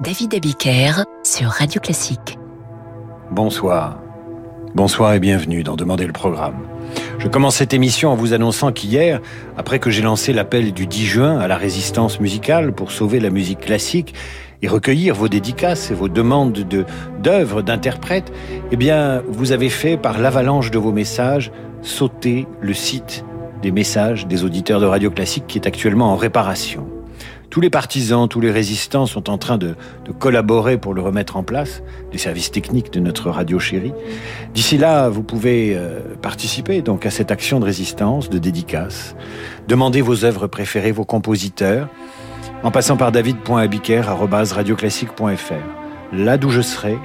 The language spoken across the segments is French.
David Abiker sur Radio Classique. Bonsoir. Bonsoir et bienvenue dans Demander le programme. Je commence cette émission en vous annonçant qu'hier, après que j'ai lancé l'appel du 10 juin à la résistance musicale pour sauver la musique classique et recueillir vos dédicaces et vos demandes de, d'œuvres, d'interprètes, eh bien, vous avez fait, par l'avalanche de vos messages, sauter le site des messages des auditeurs de Radio Classique qui est actuellement en réparation. Tous les partisans, tous les résistants sont en train de, collaborer pour le remettre en place, les services techniques de notre radio chérie. D'ici là, vous pouvez euh, participer donc à cette action de résistance, de dédicace, demander vos œuvres préférées, vos compositeurs, en passant par david.abiker.radioclassique.fr. Là d'où je serai,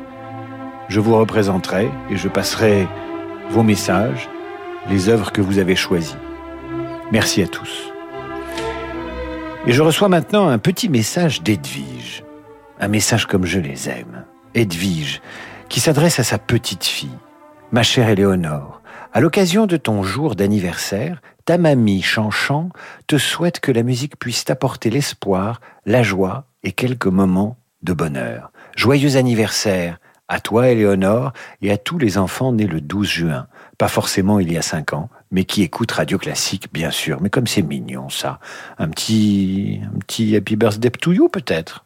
je vous représenterai et je passerai vos messages, les œuvres que vous avez choisies. Merci à tous. Et je reçois maintenant un petit message d'Edwige. Un message comme je les aime. Edwige, qui s'adresse à sa petite fille. Ma chère Éléonore, à l'occasion de ton jour d'anniversaire, ta mamie Chanchan te souhaite que la musique puisse t'apporter l'espoir, la joie et quelques moments de bonheur. Joyeux anniversaire à toi Éléonore et à tous les enfants nés le 12 juin. Pas forcément il y a cinq ans, mais qui écoute Radio Classique, bien sûr. Mais comme c'est mignon, ça. Un petit, un petit Happy Birthday to you, peut-être.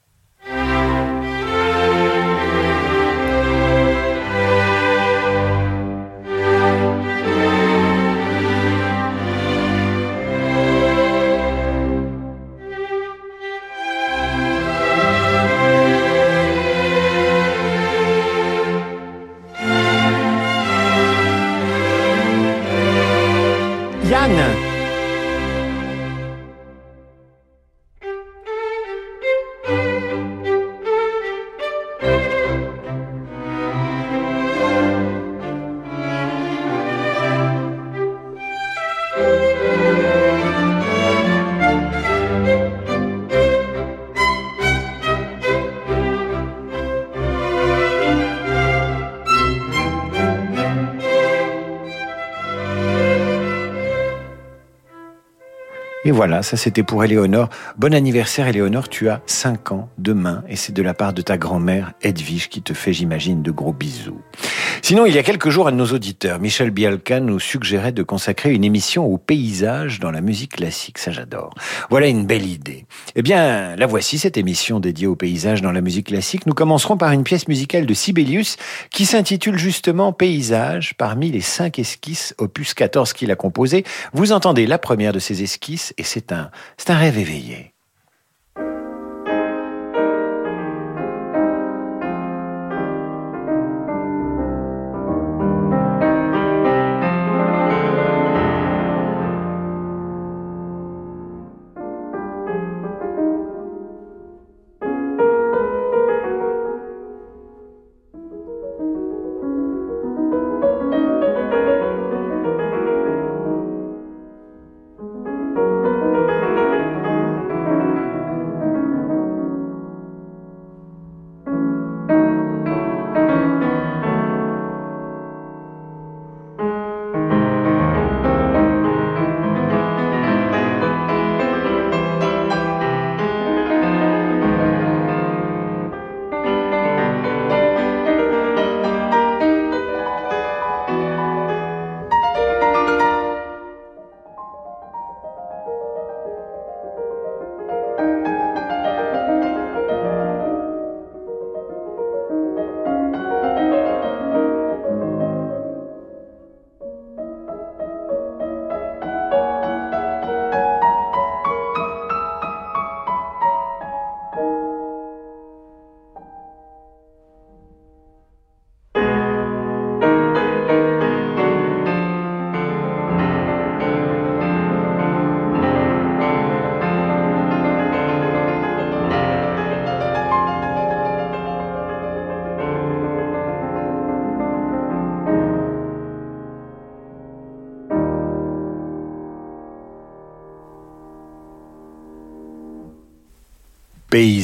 Et voilà, ça c'était pour Éléonore. Bon anniversaire Éléonore, tu as 5 ans demain et c'est de la part de ta grand-mère Edwige qui te fait, j'imagine, de gros bisous. Sinon, il y a quelques jours, à nos auditeurs, Michel Bialka nous suggérait de consacrer une émission au paysage dans la musique classique. Ça, j'adore. Voilà une belle idée. Eh bien, la voici, cette émission dédiée au paysage dans la musique classique. Nous commencerons par une pièce musicale de Sibelius qui s'intitule justement Paysage parmi les cinq esquisses opus 14 qu'il a composées. Vous entendez la première de ces esquisses et c'est un, c'est un rêve éveillé.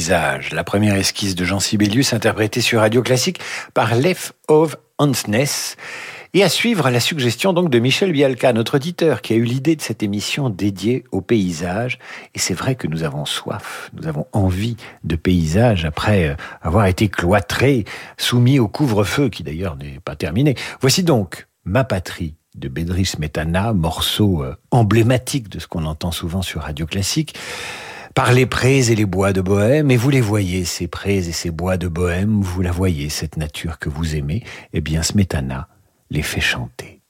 La première esquisse de Jean Sibelius interprétée sur Radio Classique par Lef of Hansness. Et à suivre la suggestion donc de Michel Bialka, notre auditeur, qui a eu l'idée de cette émission dédiée au paysage. Et c'est vrai que nous avons soif, nous avons envie de paysage après euh, avoir été cloîtrés, soumis au couvre-feu, qui d'ailleurs n'est pas terminé. Voici donc Ma patrie de Bédris Metana, morceau euh, emblématique de ce qu'on entend souvent sur Radio Classique par les prés et les bois de Bohème, et vous les voyez, ces prés et ces bois de Bohème, vous la voyez, cette nature que vous aimez, eh bien Smetana les fait chanter.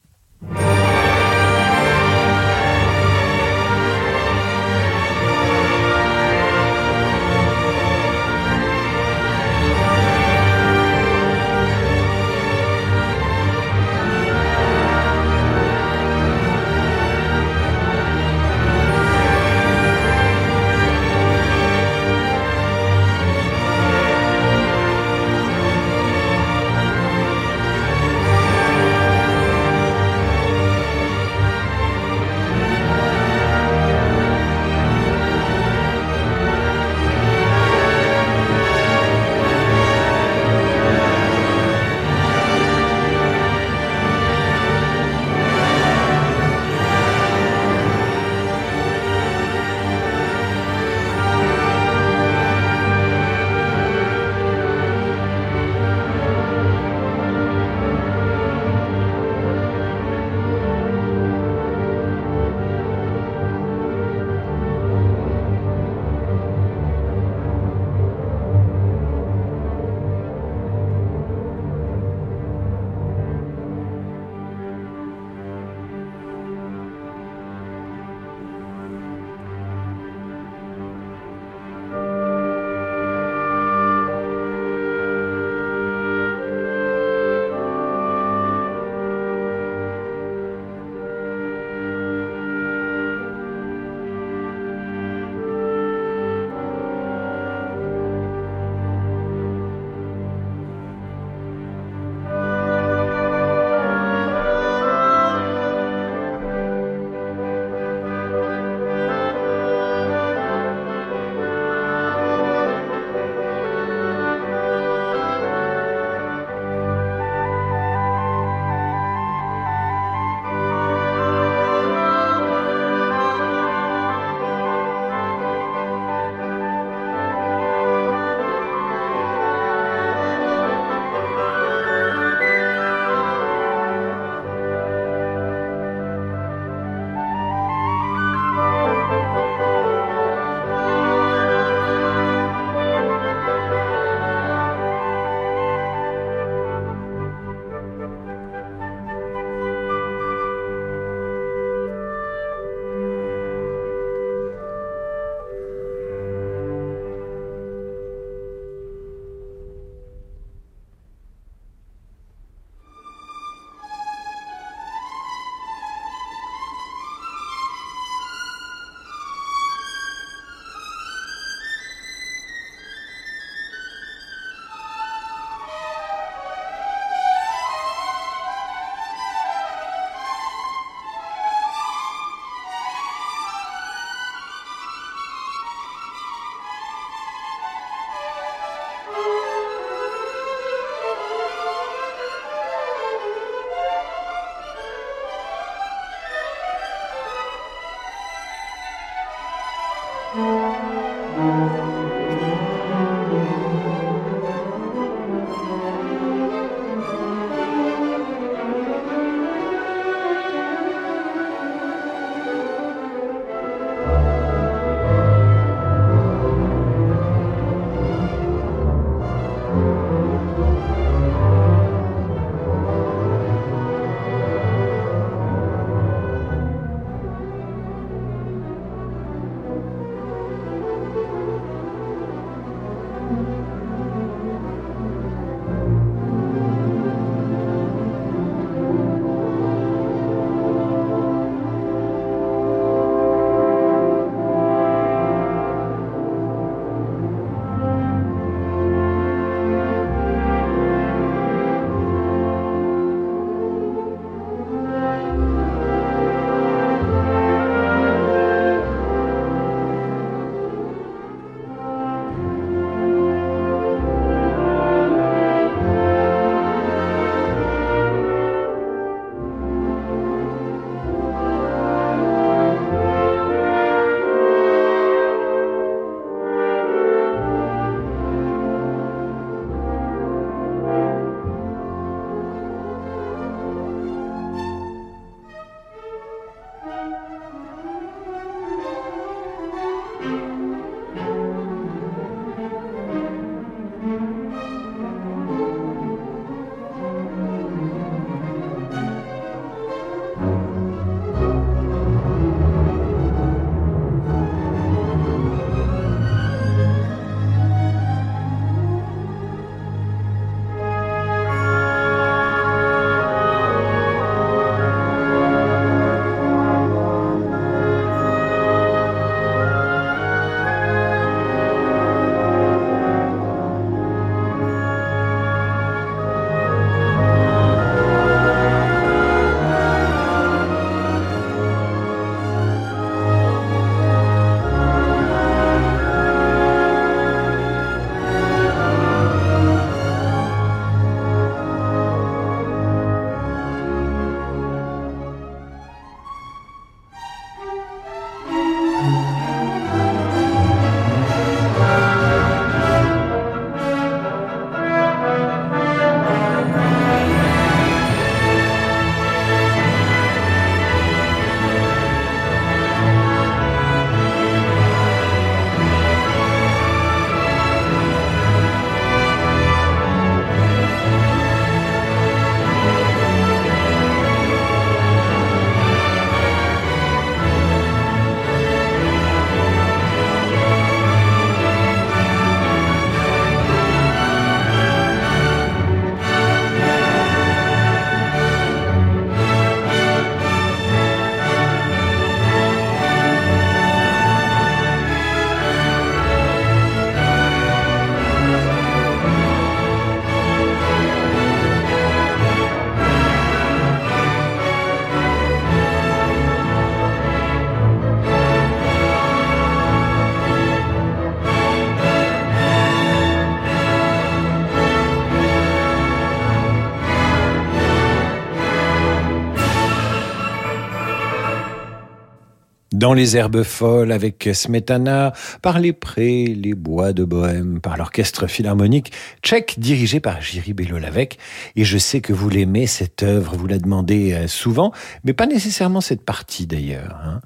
Les herbes folles avec Smetana, par les prés, les bois de Bohème, par l'orchestre philharmonique tchèque dirigé par Jiří Belolavec. Et je sais que vous l'aimez, cette œuvre, vous la demandez euh, souvent, mais pas nécessairement cette partie d'ailleurs. Hein.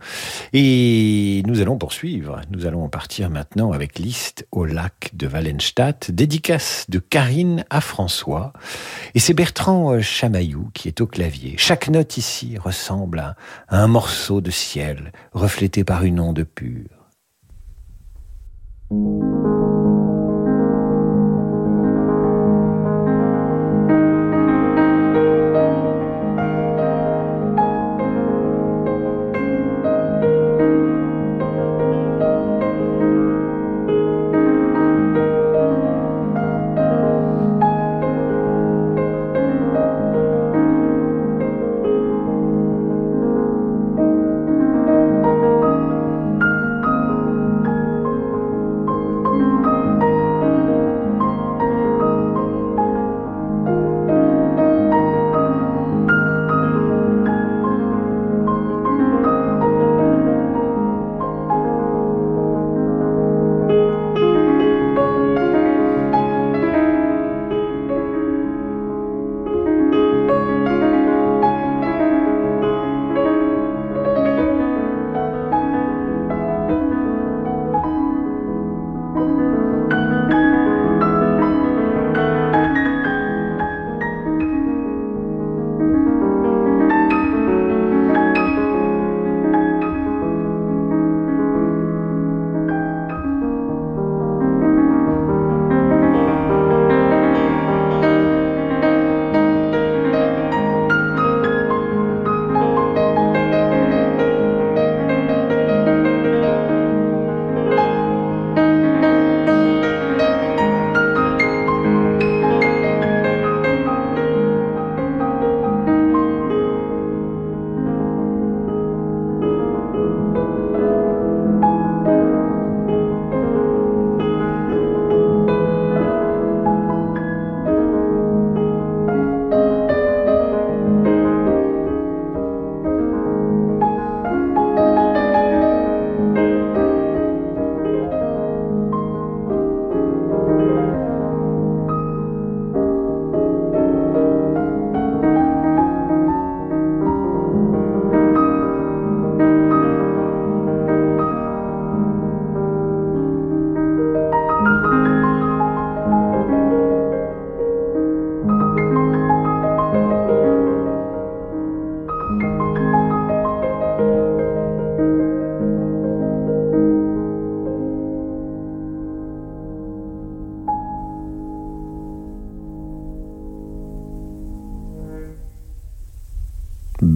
Et nous allons poursuivre. Nous allons partir maintenant avec Liszt au lac de Wallenstadt, dédicace de Karine à François. Et c'est Bertrand euh, Chamaillou qui est au clavier. Chaque note ici ressemble à un morceau de ciel par une onde pure.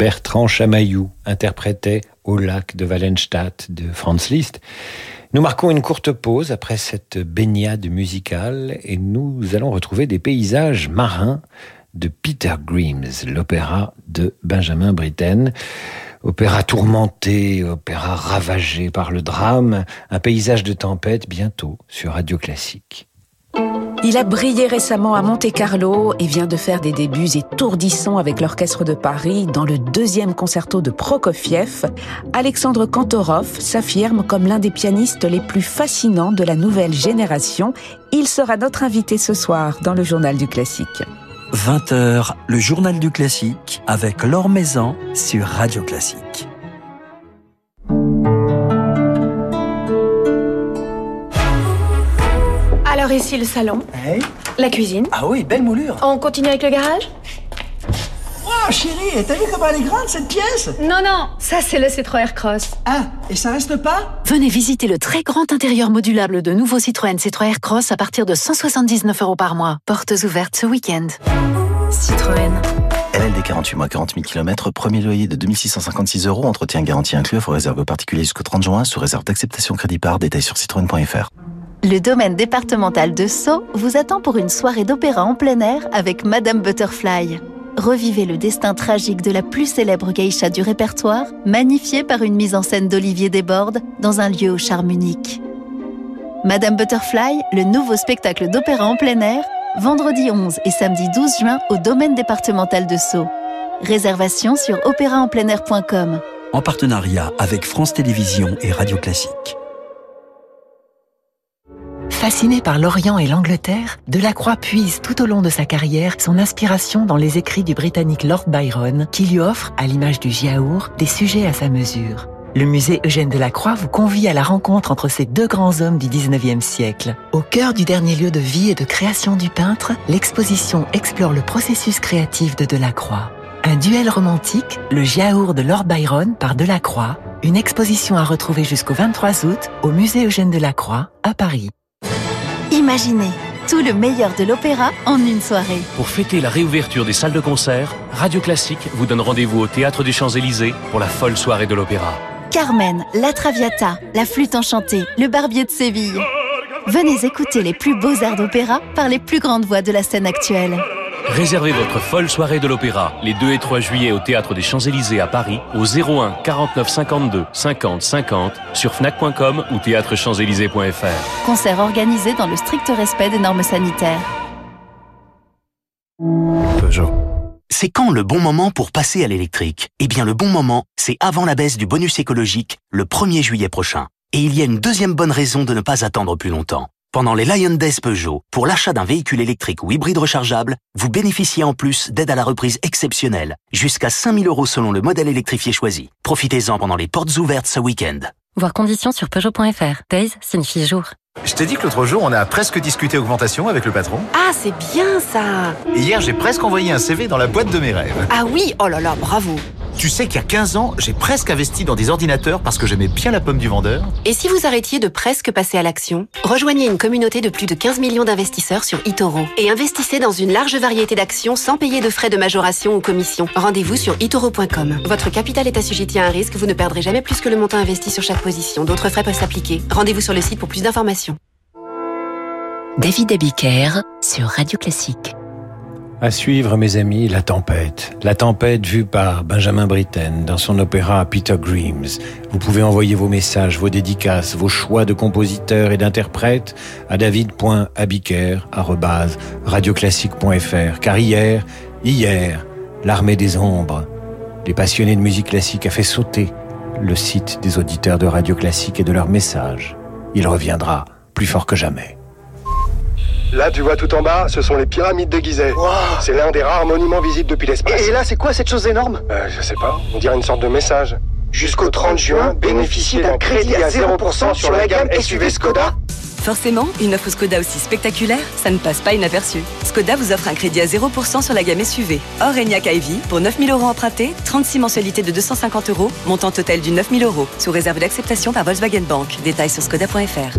Bertrand Chamaillou interprétait Au lac de Wallenstadt de Franz Liszt. Nous marquons une courte pause après cette baignade musicale et nous allons retrouver des paysages marins de Peter Grimes, l'opéra de Benjamin Britten. Opéra tourmenté, opéra ravagé par le drame, un paysage de tempête bientôt sur Radio Classique. Il a brillé récemment à Monte-Carlo et vient de faire des débuts étourdissants avec l'Orchestre de Paris dans le deuxième concerto de Prokofiev. Alexandre Kantorov s'affirme comme l'un des pianistes les plus fascinants de la nouvelle génération. Il sera notre invité ce soir dans le Journal du Classique. 20h, le Journal du Classique avec Laure Maison sur Radio Classique. Alors ici le salon, Hey. la cuisine. Ah oui, belle moulure. On continue avec le garage? Wow, chérie, t'as vu comment elle est grande cette pièce? Non, non, ça c'est le Citroën Cross. Ah, et ça reste pas? Venez visiter le très grand intérieur modulable de nouveau Citroën Citroën Cross à partir de 179 euros par mois. Portes ouvertes ce week-end. Citroën. LLD 48 mois, 40 000 km, premier loyer de 2656 euros, entretien garanti inclus, faut réserver aux particuliers jusqu'au 30 juin, sous réserve d'acceptation crédit par, détail sur citroën.fr. Le domaine départemental de Sceaux vous attend pour une soirée d'opéra en plein air avec Madame Butterfly. Revivez le destin tragique de la plus célèbre geisha du répertoire, magnifié par une mise en scène d'Olivier Desbordes dans un lieu au charme unique. Madame Butterfly, le nouveau spectacle d'opéra en plein air, vendredi 11 et samedi 12 juin au domaine départemental de Sceaux. Réservation sur opéraenpleinair.com. en partenariat avec France Télévisions et Radio Classique. Fasciné par l'Orient et l'Angleterre, Delacroix puise tout au long de sa carrière son inspiration dans les écrits du Britannique Lord Byron, qui lui offre, à l'image du Giaour, des sujets à sa mesure. Le musée Eugène Delacroix vous convie à la rencontre entre ces deux grands hommes du 19e siècle. Au cœur du dernier lieu de vie et de création du peintre, l'exposition explore le processus créatif de Delacroix. Un duel romantique, le Giaour de Lord Byron par Delacroix, une exposition à retrouver jusqu'au 23 août au musée Eugène Delacroix à Paris. Imaginez tout le meilleur de l'opéra en une soirée. Pour fêter la réouverture des salles de concert, Radio Classique vous donne rendez-vous au Théâtre des Champs-Élysées pour la folle soirée de l'opéra. Carmen, La Traviata, La Flûte Enchantée, Le Barbier de Séville. Venez écouter les plus beaux airs d'opéra par les plus grandes voix de la scène actuelle. Réservez votre folle soirée de l'opéra les 2 et 3 juillet au Théâtre des Champs-Élysées à Paris au 01 49 52 50 50 sur fnac.com ou théâtrechamps-élysées.fr. Concert organisé dans le strict respect des normes sanitaires. Peugeot. C'est quand le bon moment pour passer à l'électrique? Eh bien le bon moment, c'est avant la baisse du bonus écologique, le 1er juillet prochain. Et il y a une deuxième bonne raison de ne pas attendre plus longtemps. Pendant les Lion Days Peugeot, pour l'achat d'un véhicule électrique ou hybride rechargeable, vous bénéficiez en plus d'aide à la reprise exceptionnelle, jusqu'à 5000 euros selon le modèle électrifié choisi. Profitez-en pendant les portes ouvertes ce week-end. Voir conditions sur Peugeot.fr. Days signifie jour. Je t'ai dit que l'autre jour, on a presque discuté augmentation avec le patron. Ah, c'est bien ça Et hier, j'ai presque envoyé un CV dans la boîte de mes rêves. Ah oui, oh là là, bravo Tu sais qu'il y a 15 ans, j'ai presque investi dans des ordinateurs parce que j'aimais bien la pomme du vendeur. Et si vous arrêtiez de presque passer à l'action? Rejoignez une communauté de plus de 15 millions d'investisseurs sur eToro et investissez dans une large variété d'actions sans payer de frais de majoration ou commission. Rendez-vous sur itoro.com. Votre capital est assujetti à un risque, vous ne perdrez jamais plus que le montant investi sur chaque position. D'autres frais peuvent s'appliquer. Rendez-vous sur le site pour plus d'informations. David Abiker sur Radio Classique. À suivre, mes amis, La Tempête. La Tempête vue par Benjamin Britten dans son opéra Peter Grimes. Vous pouvez envoyer vos messages, vos dédicaces, vos choix de compositeurs et d'interprètes à david.abiker.radioclassique.fr. Car hier, hier, l'armée des ombres, les passionnés de musique classique a fait sauter le site des auditeurs de Radio Classique et de leurs messages. Il reviendra plus fort que jamais. Là, tu vois tout en bas, ce sont les pyramides de Gizeh. Wow. C'est l'un des rares monuments visibles depuis l'espace. Et là, c'est quoi cette chose énorme? Euh, Je sais pas, on dirait une sorte de message. Jusqu'au 30 juin, bénéficiez d'un crédit à 0% sur la gamme SUV Skoda Forcément, une offre Skoda aussi spectaculaire, ça ne passe pas inaperçu. Skoda vous offre un crédit à 0% sur la gamme SUV. Or, Enyaq iV, pour 9000 euros empruntés, 36 mensualités de 250 euros, montant total du 9000 euros, sous réserve d'acceptation par Volkswagen Bank. Détails sur skoda.fr.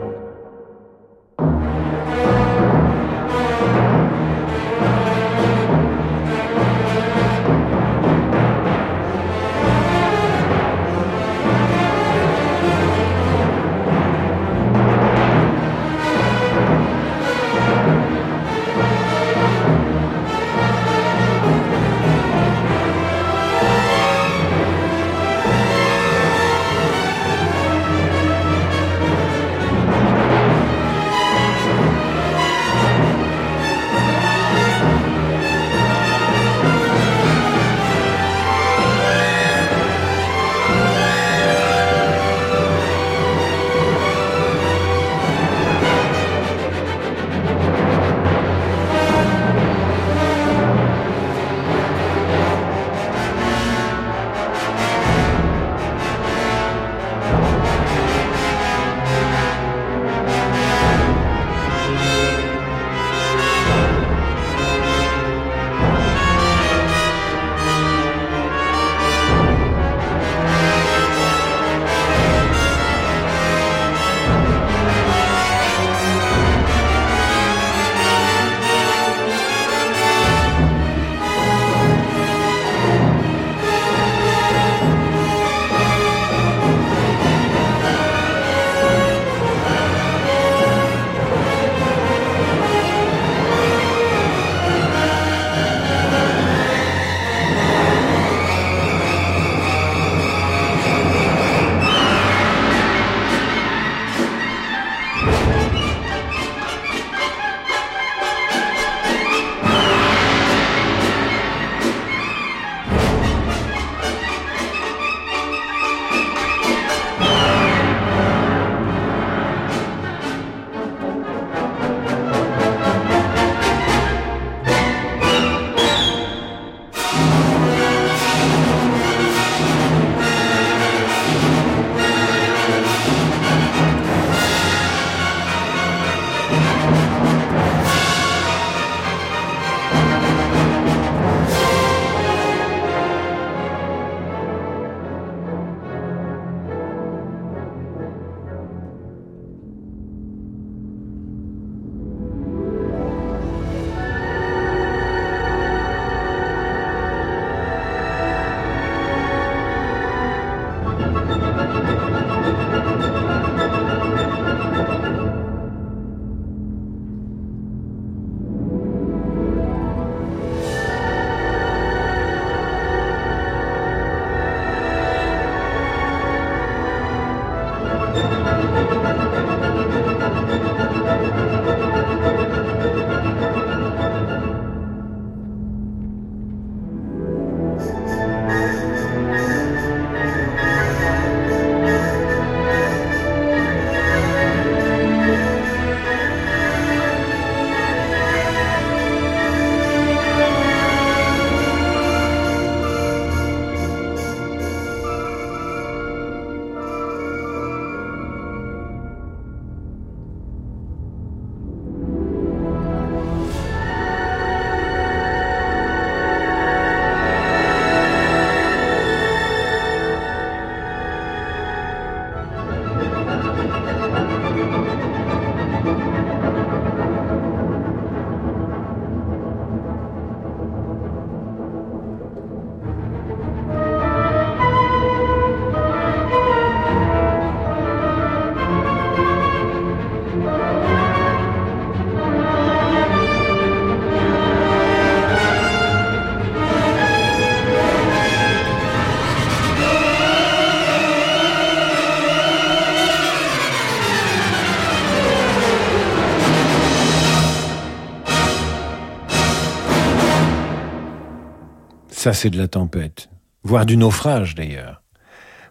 Ça, c'est de la tempête, voire du naufrage d'ailleurs.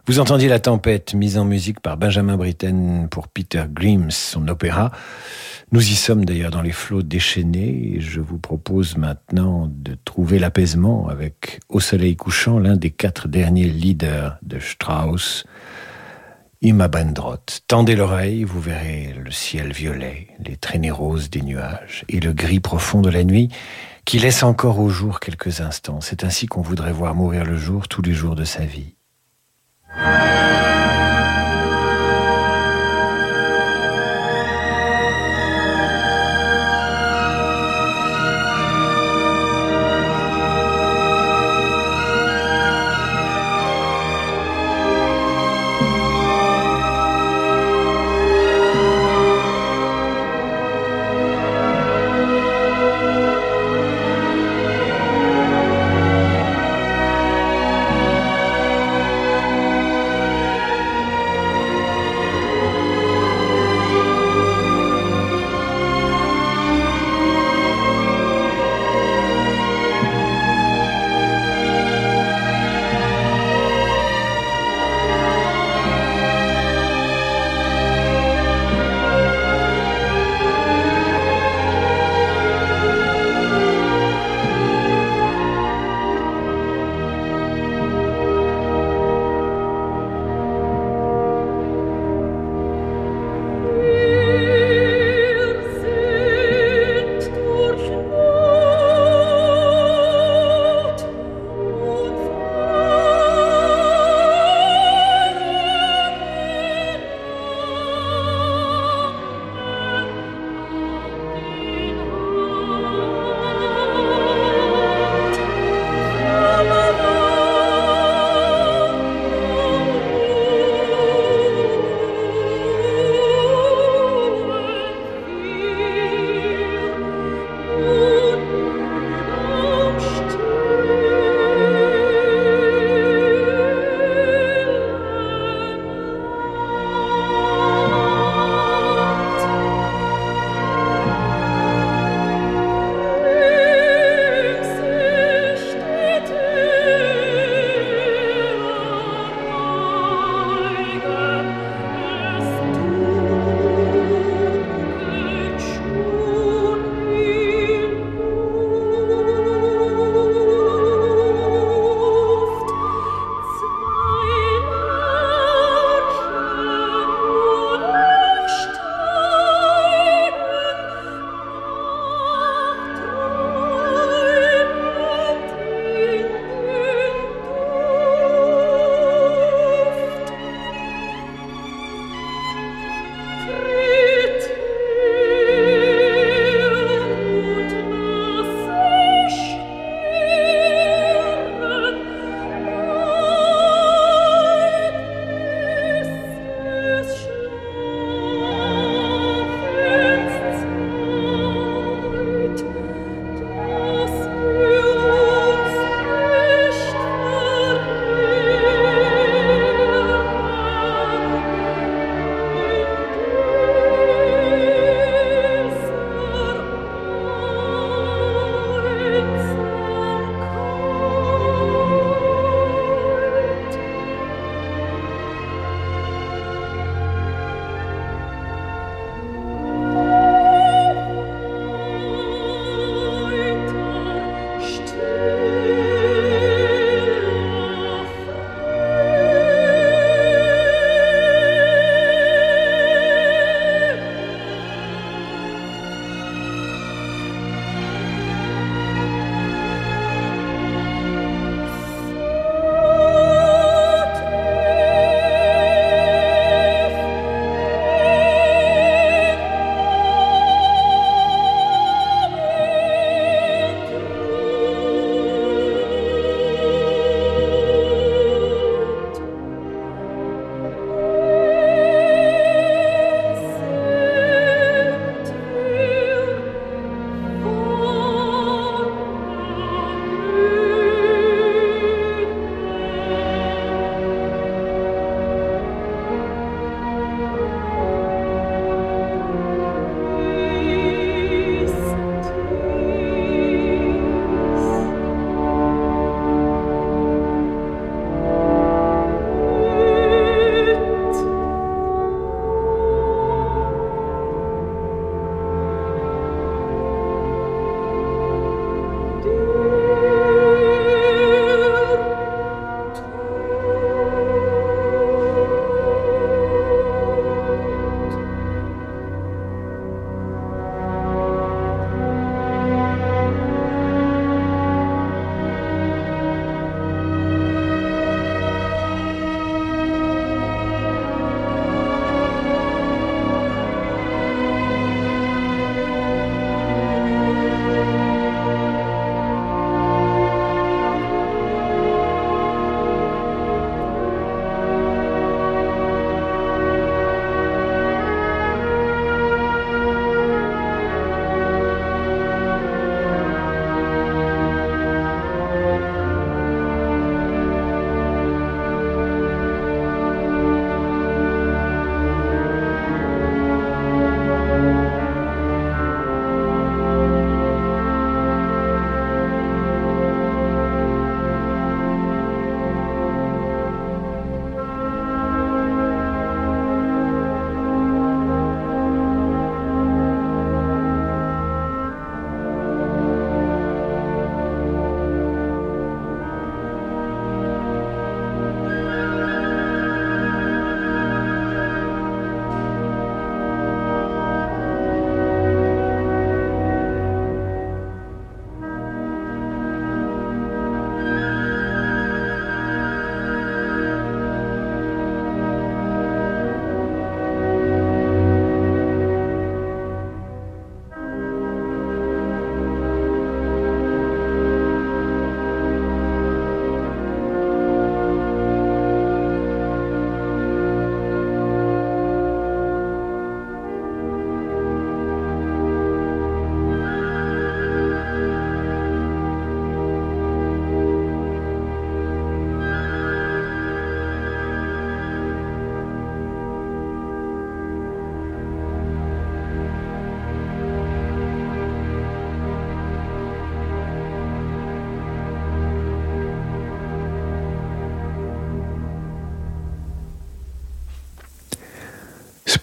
Vous entendiez La Tempête, mise en musique par Benjamin Britten pour Peter Grimm, son opéra. Nous y sommes d'ailleurs dans les flots déchaînés je vous propose maintenant de trouver l'apaisement avec Au soleil couchant, l'un des quatre derniers leaders de Strauss, Ima Bandrot. Tendez l'oreille, vous verrez le ciel violet, les traînées roses des nuages et le gris profond de la nuit qui laisse encore au jour quelques instants. C'est ainsi qu'on voudrait voir mourir le jour tous les jours de sa vie.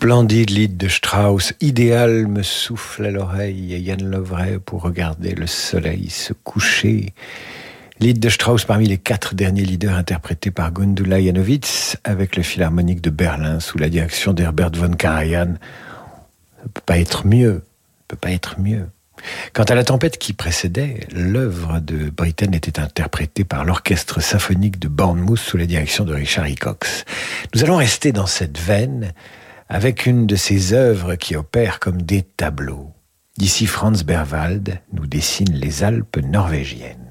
Splendide lied de Strauss, idéal me souffle à l'oreille et Yann Lovray pour regarder le soleil se coucher. Lied de Strauss parmi les quatre derniers leaders interprétés par Gundula Janowitz avec le Philharmonique de Berlin sous la direction d'Herbert von Karajan. Ça peut pas être mieux. Peut pas être mieux. Quant à la tempête qui précédait, l'œuvre de Britten était interprétée par l'orchestre symphonique de Bournemouth sous la direction de Richard Hickox. Nous allons rester dans cette veine avec une de ces œuvres qui opèrent comme des tableaux. D'ici Franz Berwald nous dessine les Alpes norvégiennes.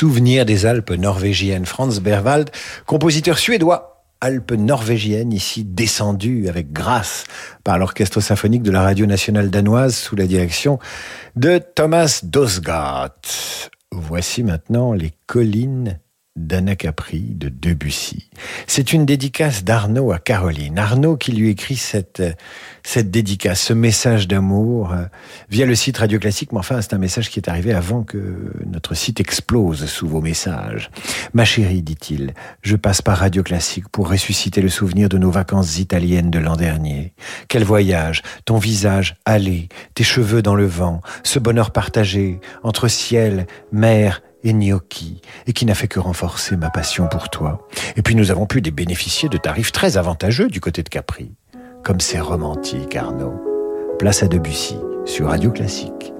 Souvenir des Alpes norvégiennes. Franz Berwald, compositeur suédois Alpes norvégiennes, ici descendu avec grâce par l'Orchestre symphonique de la Radio nationale danoise sous la direction de Thomas Dosgaard. Voici maintenant les collines d'Anacapri de Debussy. C'est une dédicace d'Arnaud à Caroline. Arnaud qui lui écrit cette, cette dédicace, ce message d'amour euh, via le site Radio Classique. Mais enfin, c'est un message qui est arrivé avant que notre site explose sous vos messages. Ma chérie, dit-il, je passe par Radio Classique pour ressusciter le souvenir de nos vacances italiennes de l'an dernier. Quel voyage, ton visage allé, tes cheveux dans le vent, ce bonheur partagé entre ciel, mer et gnocchi, et qui n'a fait que renforcer ma passion pour toi. Et puis nous avons pu bénéficier de tarifs très avantageux du côté de Capri. Comme c'est romantique, Arnaud. Place à Debussy, sur Radio Classique.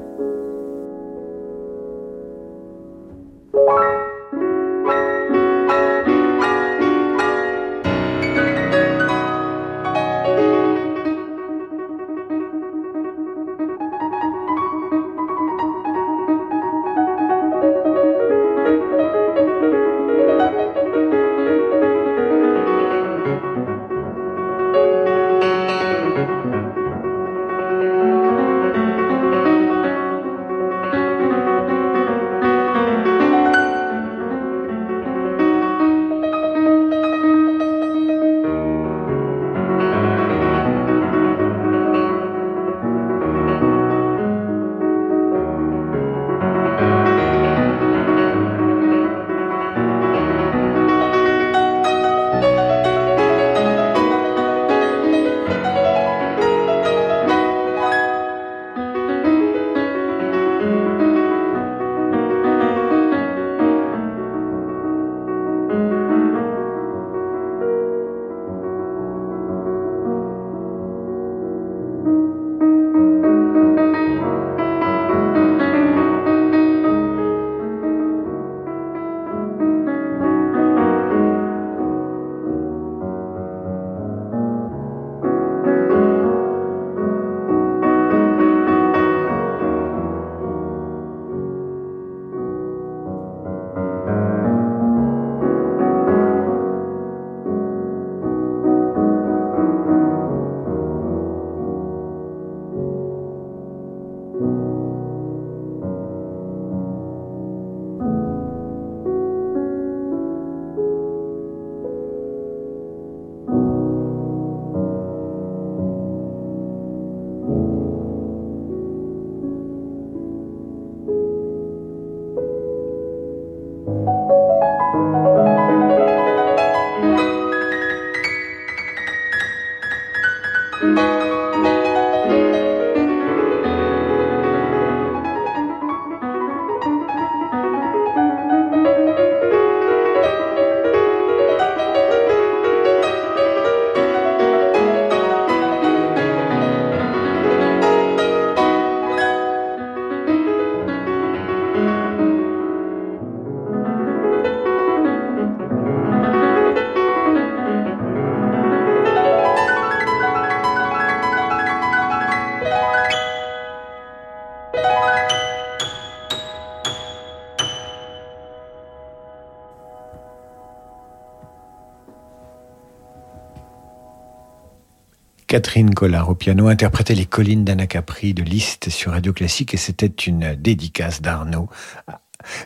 Catherine Collard au piano interprétait les collines d'Anacapri de Liszt sur Radio Classique et c'était une dédicace d'Arnaud.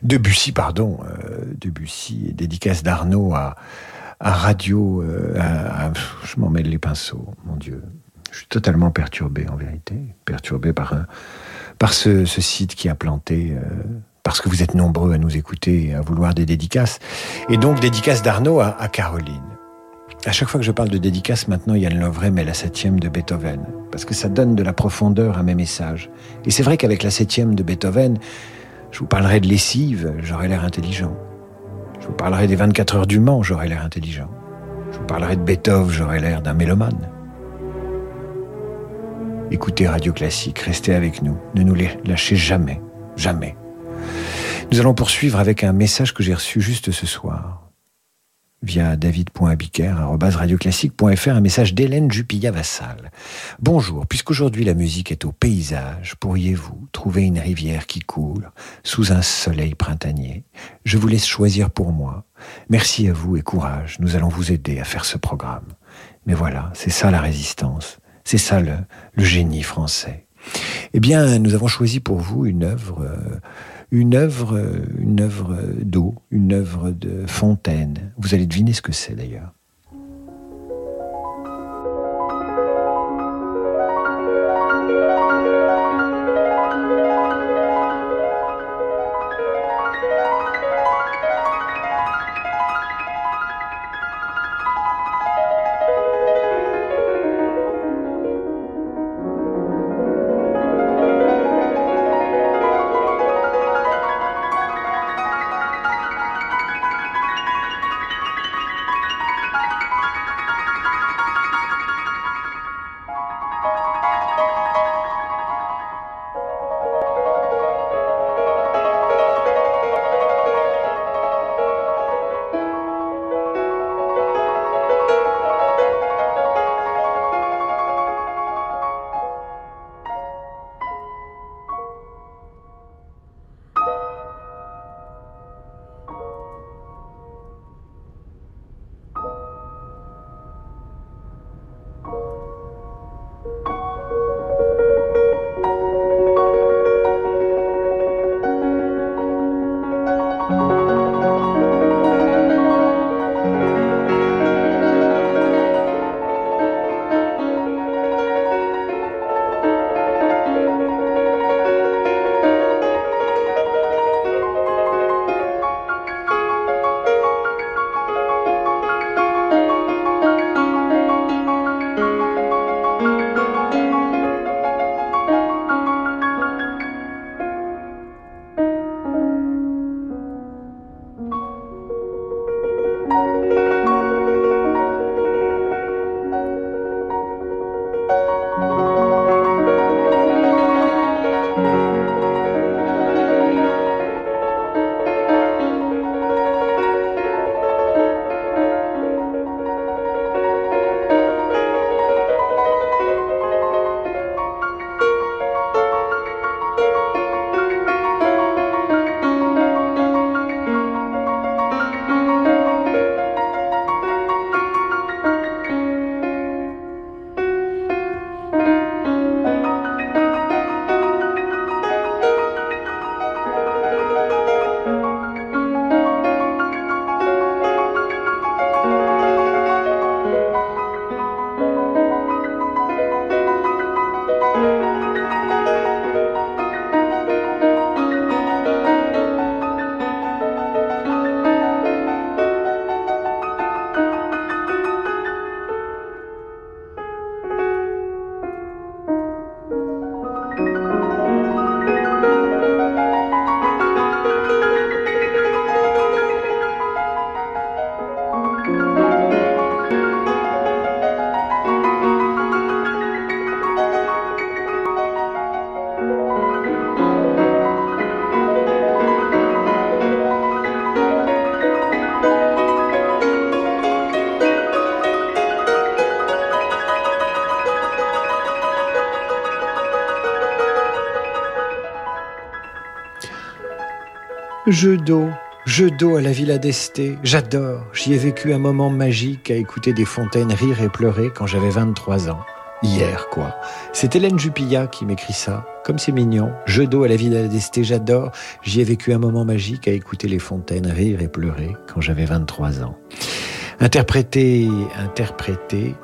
Debussy, pardon, euh, Debussy, dédicace d'Arnaud à, Radio. Euh, je m'en mêle les pinceaux, mon Dieu. Je suis totalement perturbé en vérité, perturbé par, par ce, site qui a planté. Euh, parce que vous êtes nombreux à nous écouter et à vouloir des dédicaces. Et donc, dédicace d'Arnaud à Caroline. À chaque fois que je parle de dédicace, maintenant, Yann Lovray met la septième de Beethoven, parce que ça donne de la profondeur à mes messages. Et c'est vrai qu'avec la septième de Beethoven, je vous parlerai de lessive, j'aurai l'air intelligent. Je vous parlerai des 24 heures du Mans, j'aurai l'air intelligent. Je vous parlerai de Beethoven, j'aurai l'air d'un mélomane. Écoutez Radio Classique, restez avec nous, ne nous lâchez jamais, jamais. Nous allons poursuivre avec un message que j'ai reçu juste ce soir. Via david.abiker.radioclassique.fr un message d'Hélène Jupilla-Vassal. Bonjour, puisqu'aujourd'hui la musique est au paysage, pourriez-vous trouver une rivière qui coule sous un soleil printanier? Je vous laisse choisir pour moi. Merci à vous et courage, nous allons vous aider à faire ce programme. Mais voilà, c'est ça la résistance, c'est ça le, le, génie français. Eh bien, nous avons choisi pour vous une œuvre... Euh, une œuvre, une œuvre d'eau, une œuvre de fontaine. Vous allez deviner ce que c'est d'ailleurs. Jeu d'eau, jeu d'eau à la Villa d'Este, j'adore. J'y ai vécu un moment magique à écouter des fontaines rire et pleurer quand j'avais 23 ans. Hier, quoi. C'est Hélène Jupilla qui m'écrit ça. Comme c'est mignon. Jeu d'eau à la Villa d'Este, j'adore. J'y ai vécu un moment magique à écouter les fontaines rire et pleurer quand j'avais 23 ans. Interprété, interprété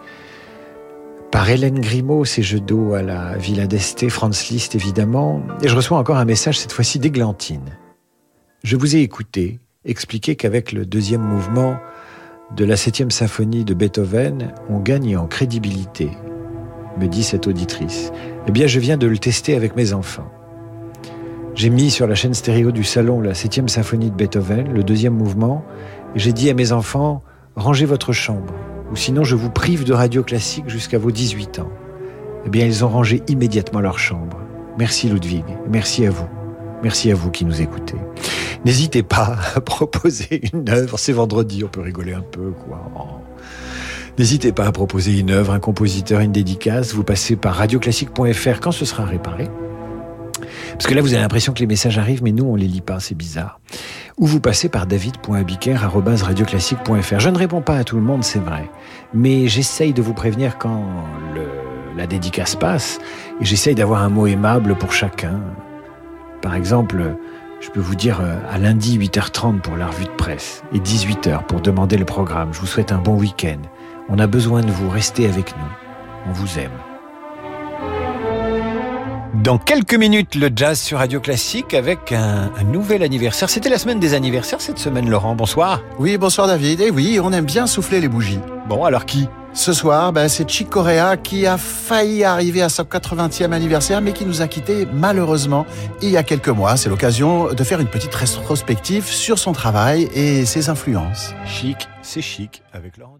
par Hélène Grimaud, ces jeux d'eau à la Villa d'Este, Franz Liszt évidemment. Et je reçois encore un message, cette fois-ci d'Églantine. Je vous ai écouté expliquer qu'avec le deuxième mouvement de la septième symphonie de Beethoven, on gagne en crédibilité, me dit cette auditrice. Eh bien, je viens de le tester avec mes enfants. J'ai mis sur la chaîne stéréo du salon la septième symphonie de Beethoven, le deuxième mouvement, et j'ai dit à mes enfants, rangez votre chambre, ou sinon je vous prive de radio classique jusqu'à vos 18 ans. Eh bien, ils ont rangé immédiatement leur chambre. Merci Ludwig, merci à vous. Merci à vous qui nous écoutez. N'hésitez pas à proposer une œuvre. C'est vendredi, on peut rigoler un peu, quoi. Oh. N'hésitez pas à proposer une œuvre, un compositeur, une dédicace. Vous passez par radioclassique.fr quand ce sera réparé. Parce que là, vous avez l'impression que les messages arrivent, mais nous, on les lit pas, c'est bizarre. Ou vous passez par david.abiker.radioclassique.fr. Je ne réponds pas à tout le monde, c'est vrai. Mais j'essaye de vous prévenir quand la dédicace passe, et j'essaye d'avoir un mot aimable pour chacun. Par exemple, je peux vous dire euh, à lundi 8h30 pour la revue de presse, et 18h pour demander le programme. Je vous souhaite un bon week-end. On a besoin de vous, restez avec nous. On vous aime. Dans quelques minutes, le jazz sur Radio Classique avec un, un nouvel anniversaire. C'était la semaine des anniversaires cette semaine, Laurent. Bonsoir. Oui, bonsoir David. Et oui, on aime bien souffler les bougies. Bon, alors qui? Ce soir, ben, c'est Chick Corea qui a failli arriver à son 80e anniversaire, mais qui nous a quittés malheureusement il y a quelques mois. C'est l'occasion de faire une petite rétrospective sur son travail et ses influences. Chic, c'est chic avec Laurent